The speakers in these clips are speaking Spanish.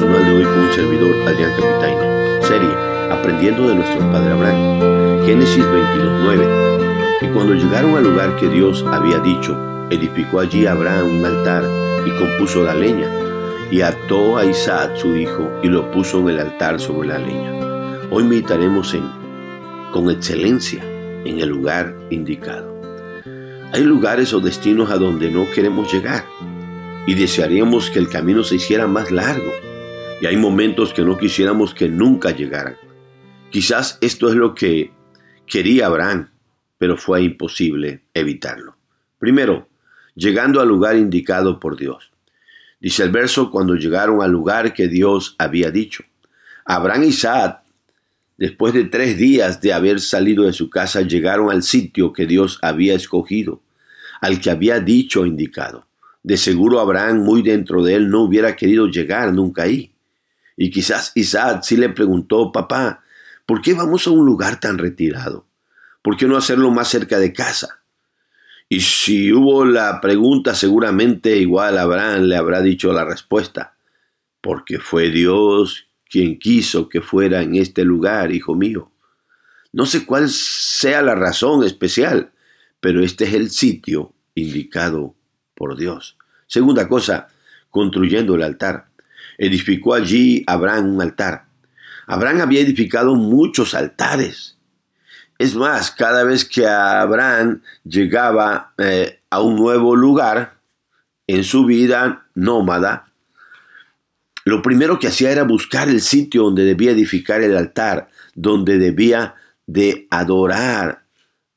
devocional de hoy con un servidor, Adrián Capitaino. Serie, aprendiendo de nuestro Padre Abraham. Génesis 22.9. Y cuando llegaron al lugar que Dios había dicho, edificó allí Abraham un altar y compuso la leña, y ató a Isaac su hijo y lo puso en el altar sobre la leña. Hoy meditaremos en, con excelencia, en el lugar indicado. Hay lugares o destinos a donde no queremos llegar y desearíamos que el camino se hiciera más largo. Y hay momentos que no quisiéramos que nunca llegaran. Quizás esto es lo que quería Abraham, pero fue imposible evitarlo. Primero, llegando al lugar indicado por Dios. Dice el verso, cuando llegaron al lugar que Dios había dicho. Abraham y Isaac, después de tres días de haber salido de su casa, llegaron al sitio que Dios había escogido, al que había dicho indicado. De seguro Abraham, muy dentro de él, no hubiera querido llegar nunca ahí. Y quizás Isaac sí le preguntó, papá, ¿por qué vamos a un lugar tan retirado? ¿Por qué no hacerlo más cerca de casa? Y si hubo la pregunta, seguramente igual Abraham le habrá dicho la respuesta, porque fue Dios quien quiso que fuera en este lugar, hijo mío. No sé cuál sea la razón especial, pero este es el sitio indicado por Dios. Segunda cosa, construyendo el altar. Edificó allí Abraham un altar. Abraham había edificado muchos altares. Es más, cada vez que Abraham llegaba eh, a un nuevo lugar en su vida nómada, lo primero que hacía era buscar el sitio donde debía edificar el altar, donde debía de adorar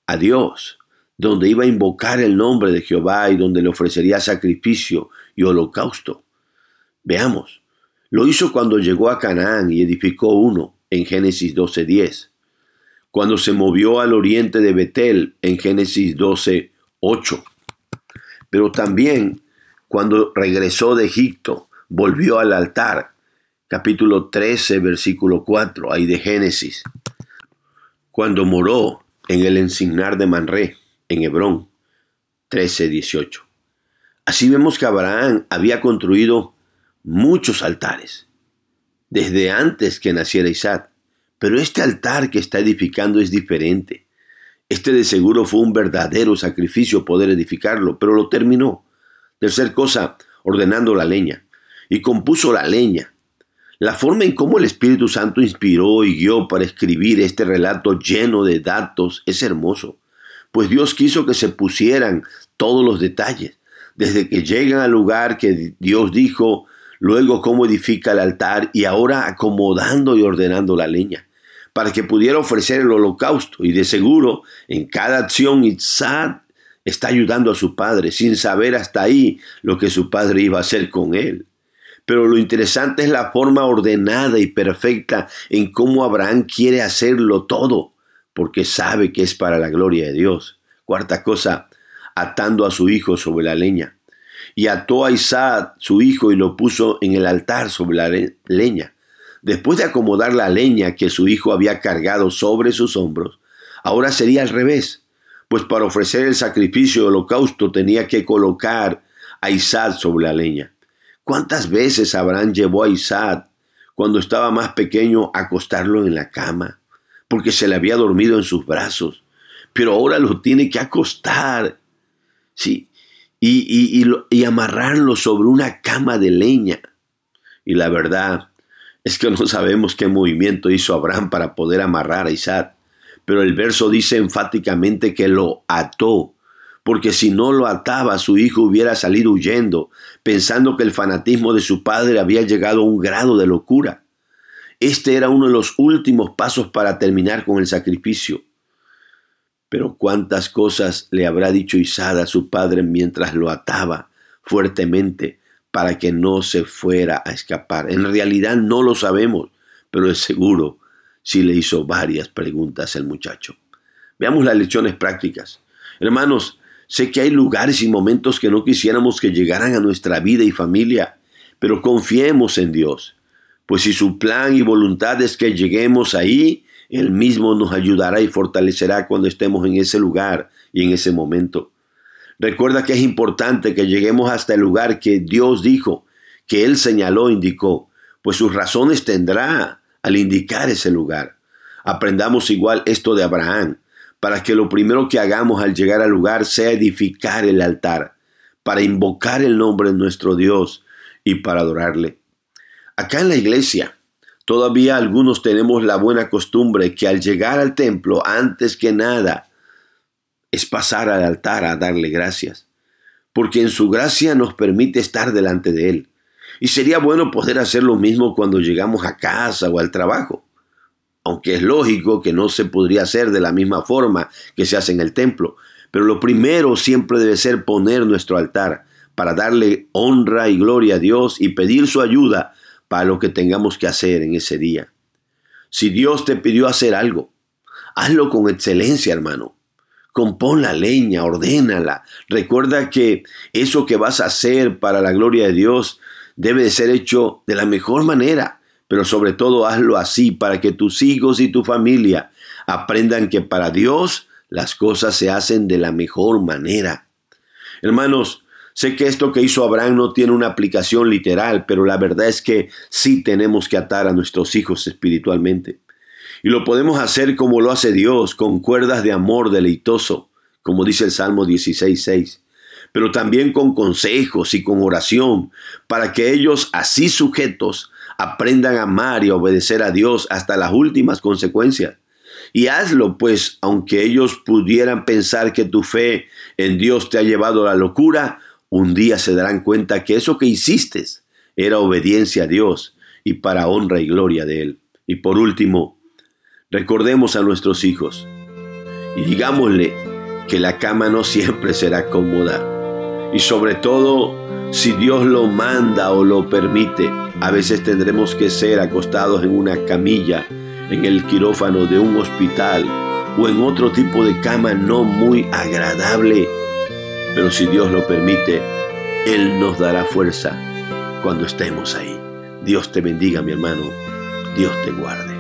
a Dios donde iba a invocar el nombre de Jehová y donde le ofrecería sacrificio y holocausto. Veamos, lo hizo cuando llegó a Canaán y edificó uno en Génesis 12:10, cuando se movió al oriente de Betel en Génesis 12:8, pero también cuando regresó de Egipto, volvió al altar, capítulo 13, versículo 4, ahí de Génesis, cuando moró en el encinar de Manré, en Hebrón 13:18. Así vemos que Abraham había construido muchos altares desde antes que naciera Isaac, pero este altar que está edificando es diferente. Este de seguro fue un verdadero sacrificio poder edificarlo, pero lo terminó. Tercer cosa, ordenando la leña. Y compuso la leña. La forma en cómo el Espíritu Santo inspiró y guió para escribir este relato lleno de datos es hermoso pues Dios quiso que se pusieran todos los detalles, desde que llegan al lugar que Dios dijo, luego cómo edifica el altar y ahora acomodando y ordenando la leña, para que pudiera ofrecer el holocausto. Y de seguro, en cada acción Isaac está ayudando a su padre, sin saber hasta ahí lo que su padre iba a hacer con él. Pero lo interesante es la forma ordenada y perfecta en cómo Abraham quiere hacerlo todo porque sabe que es para la gloria de Dios. Cuarta cosa, atando a su hijo sobre la leña. Y ató a Isaac, su hijo, y lo puso en el altar sobre la leña. Después de acomodar la leña que su hijo había cargado sobre sus hombros, ahora sería al revés, pues para ofrecer el sacrificio de holocausto tenía que colocar a Isaac sobre la leña. ¿Cuántas veces Abraham llevó a Isaac cuando estaba más pequeño a acostarlo en la cama? porque se le había dormido en sus brazos, pero ahora lo tiene que acostar, sí, y, y, amarrarlo sobre una cama de leña. Y la verdad es que no sabemos qué movimiento hizo Abraham para poder amarrar a Isaac, pero el verso dice enfáticamente que lo ató, porque si no lo ataba, su hijo hubiera salido huyendo, pensando que el fanatismo de su padre había llegado a un grado de locura. Este era uno de los últimos pasos para terminar con el sacrificio. Pero cuántas cosas le habrá dicho Isada a su padre mientras lo ataba fuertemente para que no se fuera a escapar. En realidad no lo sabemos, pero es seguro si le hizo varias preguntas el muchacho. Veamos las lecciones prácticas. Hermanos, sé que hay lugares y momentos que no quisiéramos que llegaran a nuestra vida y familia, pero confiemos en Dios pues si su plan y voluntad es que lleguemos ahí, Él mismo nos ayudará y fortalecerá cuando estemos en ese lugar y en ese momento. Recuerda que es importante que lleguemos hasta el lugar que Dios dijo, que Él señaló, indicó, pues sus razones tendrá al indicar ese lugar. Aprendamos igual esto de Abraham, para que lo primero que hagamos al llegar al lugar sea edificar el altar, para invocar el nombre de nuestro Dios y para adorarle. Acá en la iglesia, todavía algunos tenemos la buena costumbre que al llegar al templo, antes que nada, es pasar al altar a darle gracias, porque en su gracia nos permite estar delante de Él. Y sería bueno poder hacer lo mismo cuando llegamos a casa o al trabajo aunque es lógico que no se podría hacer de la misma forma que se hace en el templo. Pero lo primero siempre debe ser poner nuestro altar para darle honra y gloria a Dios y pedir su ayuda para lo que tengamos que hacer en ese día. Si Dios te pidió hacer algo, hazlo con excelencia, hermano. Compón la leña, ordénala. Recuerda que eso que vas a hacer para la gloria de Dios debe de ser hecho de la mejor manera pero sobre todo hazlo así para que tus hijos y tu familia aprendan que para Dios las cosas se hacen de la mejor manera. Hermanos, sé que esto que hizo Abraham no tiene una aplicación literal, pero la verdad es que sí tenemos que atar a nuestros hijos espiritualmente. Y lo podemos hacer como lo hace Dios, con cuerdas de amor deleitoso, como dice el Salmo 16.6 pero también con consejos y con oración, para que ellos así sujetos aprendan a amar y a obedecer a Dios hasta las últimas consecuencias. Y hazlo, pues, aunque ellos pudieran pensar que tu fe en Dios te ha llevado a la locura, un día se darán cuenta que eso que hiciste era obediencia a Dios y para honra y gloria de Él. Y por último, recordemos a nuestros hijos y digámosle que la cama no siempre será cómoda. Y sobre todo, si Dios lo manda o lo permite, a veces tendremos que ser acostados en una camilla, en el quirófano de un hospital o en otro tipo de cama no muy agradable. Pero si Dios lo permite, Él nos dará fuerza cuando estemos ahí. Dios te bendiga, mi hermano. Dios te guarde.